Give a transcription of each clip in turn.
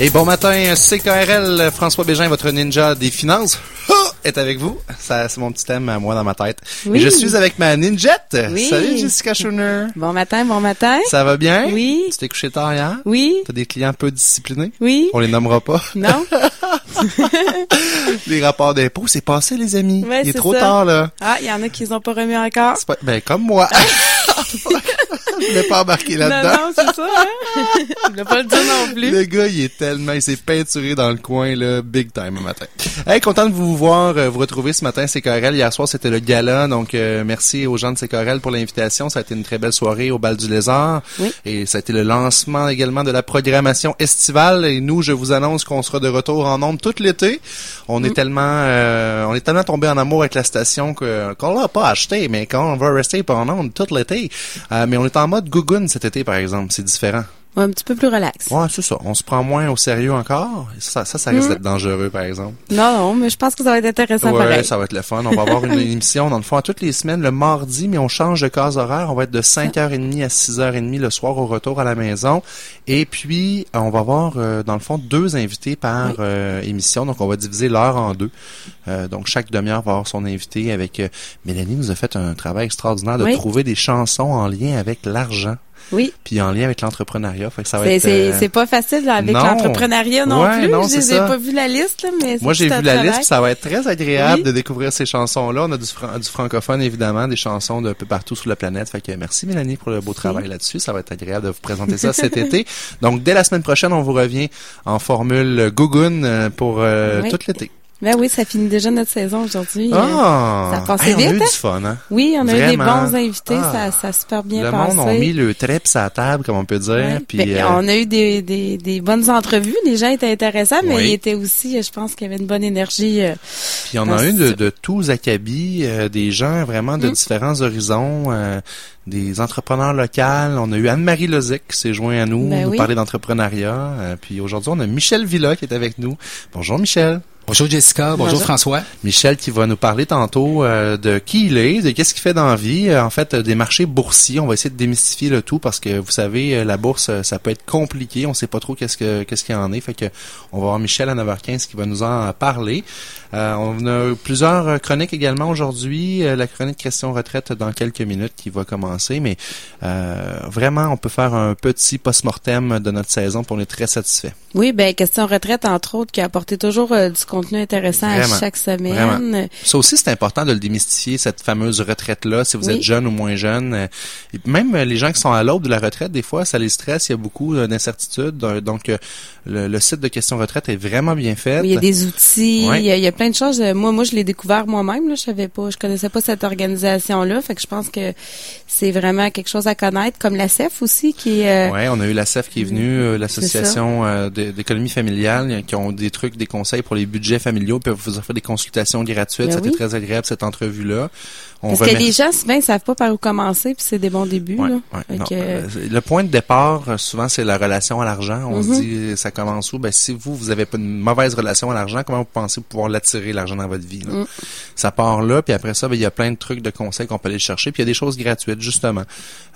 Et bon matin, CKRL, François Bégin, votre ninja des finances, est avec vous. Ça, c'est mon petit thème à moi dans ma tête. Oui. Et je suis avec ma ninjette. Oui. Salut Jessica Schooner. Bon matin, bon matin. Ça va bien? Oui. Tu t'es couché tard hier? Oui. T'as des clients peu disciplinés? Oui. On les nommera pas. Non? les rapports d'impôts, c'est passé, les amis. Ouais, Il est trop ça. tard, là. Ah, il y en a qui les ont pas remis encore. C'est pas, ben, comme moi. Voulais pas embarquer Non, là-dedans. non, c'est ça, hein? Je voulais pas le dire non plus. Le gars, il est tellement, il s'est peinturé dans le coin, là, big time le matin. Hey, content de vous voir, euh, vous retrouver ce matin, c'est Corel. Hier soir, c'était le gala, donc euh, merci aux gens de Corel pour l'invitation. Ça a été une très belle soirée au Bal du Lézard. Oui. Et ça a été le lancement également de la programmation estivale. Et nous, je vous annonce qu'on sera de retour en ondes tout l'été. On est tellement, euh, on est tellement tombé en amour avec la station que qu'on l'a pas acheté, mais qu'on va rester pas en ondes tout l'été. Euh, mais on est en mode gougoune cet été, par exemple. C'est différent. Ouais, un petit peu plus relax. Ouais, c'est ça. On se prend moins au sérieux encore. Ça, ça, ça risque Mm. d'être dangereux, par exemple. Non, non, mais je pense que ça va être intéressant Ouais, pareil. ça va être le fun. On va avoir une émission, dans le fond, à toutes les semaines, le mardi, mais on change de case horaire. On va être de 5h30 à 6h30 le soir au retour à la maison. Et puis, euh, on va avoir, euh, dans le fond, deux invités par Oui. euh, émission. Donc, on va diviser l'heure en deux. Euh, donc, chaque demi-heure va avoir son invité avec... euh, Mélanie nous a fait un travail extraordinaire de Oui. trouver des chansons en lien avec l'argent, Oui. puis en lien avec l'entrepreneuriat. Fait que ça va C'est, être... c'est, euh, c'est pas facile avec l'entrepreneuriat non plus. non, Je c'est les ai ça. pas vu la liste, là, mais Moi, j'ai un vu la travail. liste, ça va être très agréable Oui. de découvrir ces chansons-là. On a du, fran- du francophone, évidemment, des chansons d'un peu partout sur la planète. Fait que merci, Mélanie, pour le beau travail là-dessus. Ça va être agréable de vous présenter ça cet été. Donc, dès la semaine prochaine, on vous revient en formule Gogun euh, pour euh, Oui. tout l'été. Ben oui, ça finit déjà notre saison aujourd'hui. Euh, Ah! ça a passé Hey, On a vite, eu hein? du fun, hein? Oui, on a eu des bons invités, Ah. ça, ça a super bien le passé. monde a mis le pis sa table, comme on peut dire. Ouais. Puis, Ben, euh, On a eu des, des, des bonnes entrevues. Les gens étaient intéressants, mais Oui. il était aussi, je pense qu'il y avait une bonne énergie. euh, Puis on a eu de, ça. de tous acabits, euh, des gens vraiment de Mm. différents horizons, euh, des entrepreneurs locaux. On a eu Anne-Marie Lozic qui s'est joint à nous, Ben nous oui. parler d'entrepreneuriat. Euh, puis aujourd'hui, on a Michel Villa qui est avec nous. Bonjour Michel. Bonjour Jessica, bonjour, Bonjour. François. Michel qui va nous parler tantôt euh, de qui il est, de qu'est-ce qu'il fait dans la vie, euh, en fait euh, des marchés boursiers. On va essayer de démystifier le tout parce que vous savez euh, la bourse ça peut être compliqué, on sait pas trop qu'est-ce que qu'est-ce qu'il y en est. Fait que on va voir Michel à 9h15 qui va nous en parler. Euh, on a plusieurs chroniques également aujourd'hui, Euh, la chronique question retraite dans quelques minutes qui va commencer mais euh, vraiment on peut faire un petit post-mortem de notre saison pour on est très satisfait. Oui, ben question retraite entre autres qui a apporté toujours euh, du contenu intéressant Vraiment. à chaque semaine. Vraiment. Ça aussi, c'est important de le démystifier, cette fameuse retraite-là, si vous Oui. êtes jeune ou moins jeune. Euh, Et même les gens qui sont à l'aube de la retraite, des fois, ça les stresse, il y a beaucoup d'incertitudes. Donc, le, le site de questions retraite est vraiment bien fait. Oui, il y a des outils, il, y a, il y a plein de choses. Moi, moi, je l'ai découvert moi-même. Là, je savais pas, je connaissais pas cette organisation-là. Fait que je pense que c'est vraiment quelque chose à connaître, comme la CEF aussi, qui est. euh, Ouais, on a eu la CEF qui est venue, euh, l'association euh, d'économie familiale, qui ont des trucs, des conseils pour les budgets familiaux, peuvent vous offrir des consultations gratuites. Ben C'était oui. très agréable cette entrevue-là. On Parce que les gens, souvent, ils savent pas par où commencer, puis c'est des bons débuts. Ouais, là. ouais, euh, le point de départ, souvent, c'est la relation à l'argent. On se Mhm. dit, ça commence où? Ben, si vous, vous avez pas une mauvaise relation à l'argent, comment vous pensez pouvoir l'attirer, l'argent dans votre vie? là? Mm. Ça part là, puis après ça, ben, il y a plein de trucs de conseils qu'on peut aller chercher, puis il y a des choses gratuites, justement.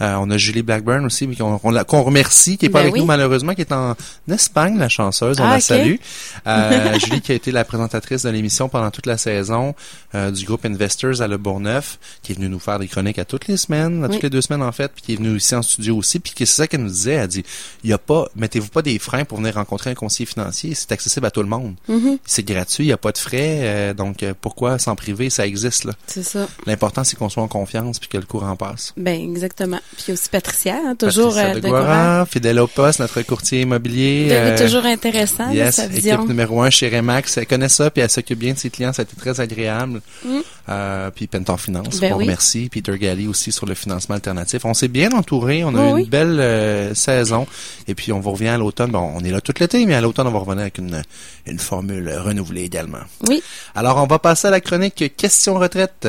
Euh, on a Julie Blackburn aussi, mais qu'on qu'on remercie, qui est pas Ben avec oui. nous, malheureusement, qui est en Espagne, la chanceuse. On Ah, la salue. Euh, Julie qui a été la présentatrice de l'émission pendant toute la saison euh, du groupe Investors à Le Bourgneuf, qui est venue nous faire des chroniques à toutes les semaines, à Oui. toutes les deux semaines en fait, puis qui est venue ici en studio aussi, puis c'est ça qu'elle nous disait. Elle dit, il y a pas, mettez-vous pas des freins pour venir rencontrer un conseiller financier, c'est accessible à tout le monde. Mhm, C'est gratuit, il y a pas de frais, euh, donc euh, pourquoi s'en priver, ça existe là. c'est ça. L'important c'est qu'on soit en confiance puis que le courant passe. Ben exactement. Puis aussi Patricia, hein, toujours Patricia euh, de de fidèle au poste, notre courtier immobilier. De- euh, toujours intéressant, Yes, sa équipe vision. numéro un chez Remax. Elle connaît ça, puis elle s'occupe bien de ses clients. Ça a été très agréable. Mm. Euh, puis Penton Finance, Ben on oui. remercie. Peter Galli aussi sur le financement alternatif. On s'est bien entouré. On a Oui, eu une oui. belle euh, saison. Et puis, on vous revient à l'automne. Bon, on est là tout l'été, mais à l'automne, on va revenir avec une, une formule renouvelée également. Oui. Alors, on va passer à la chronique Question retraite.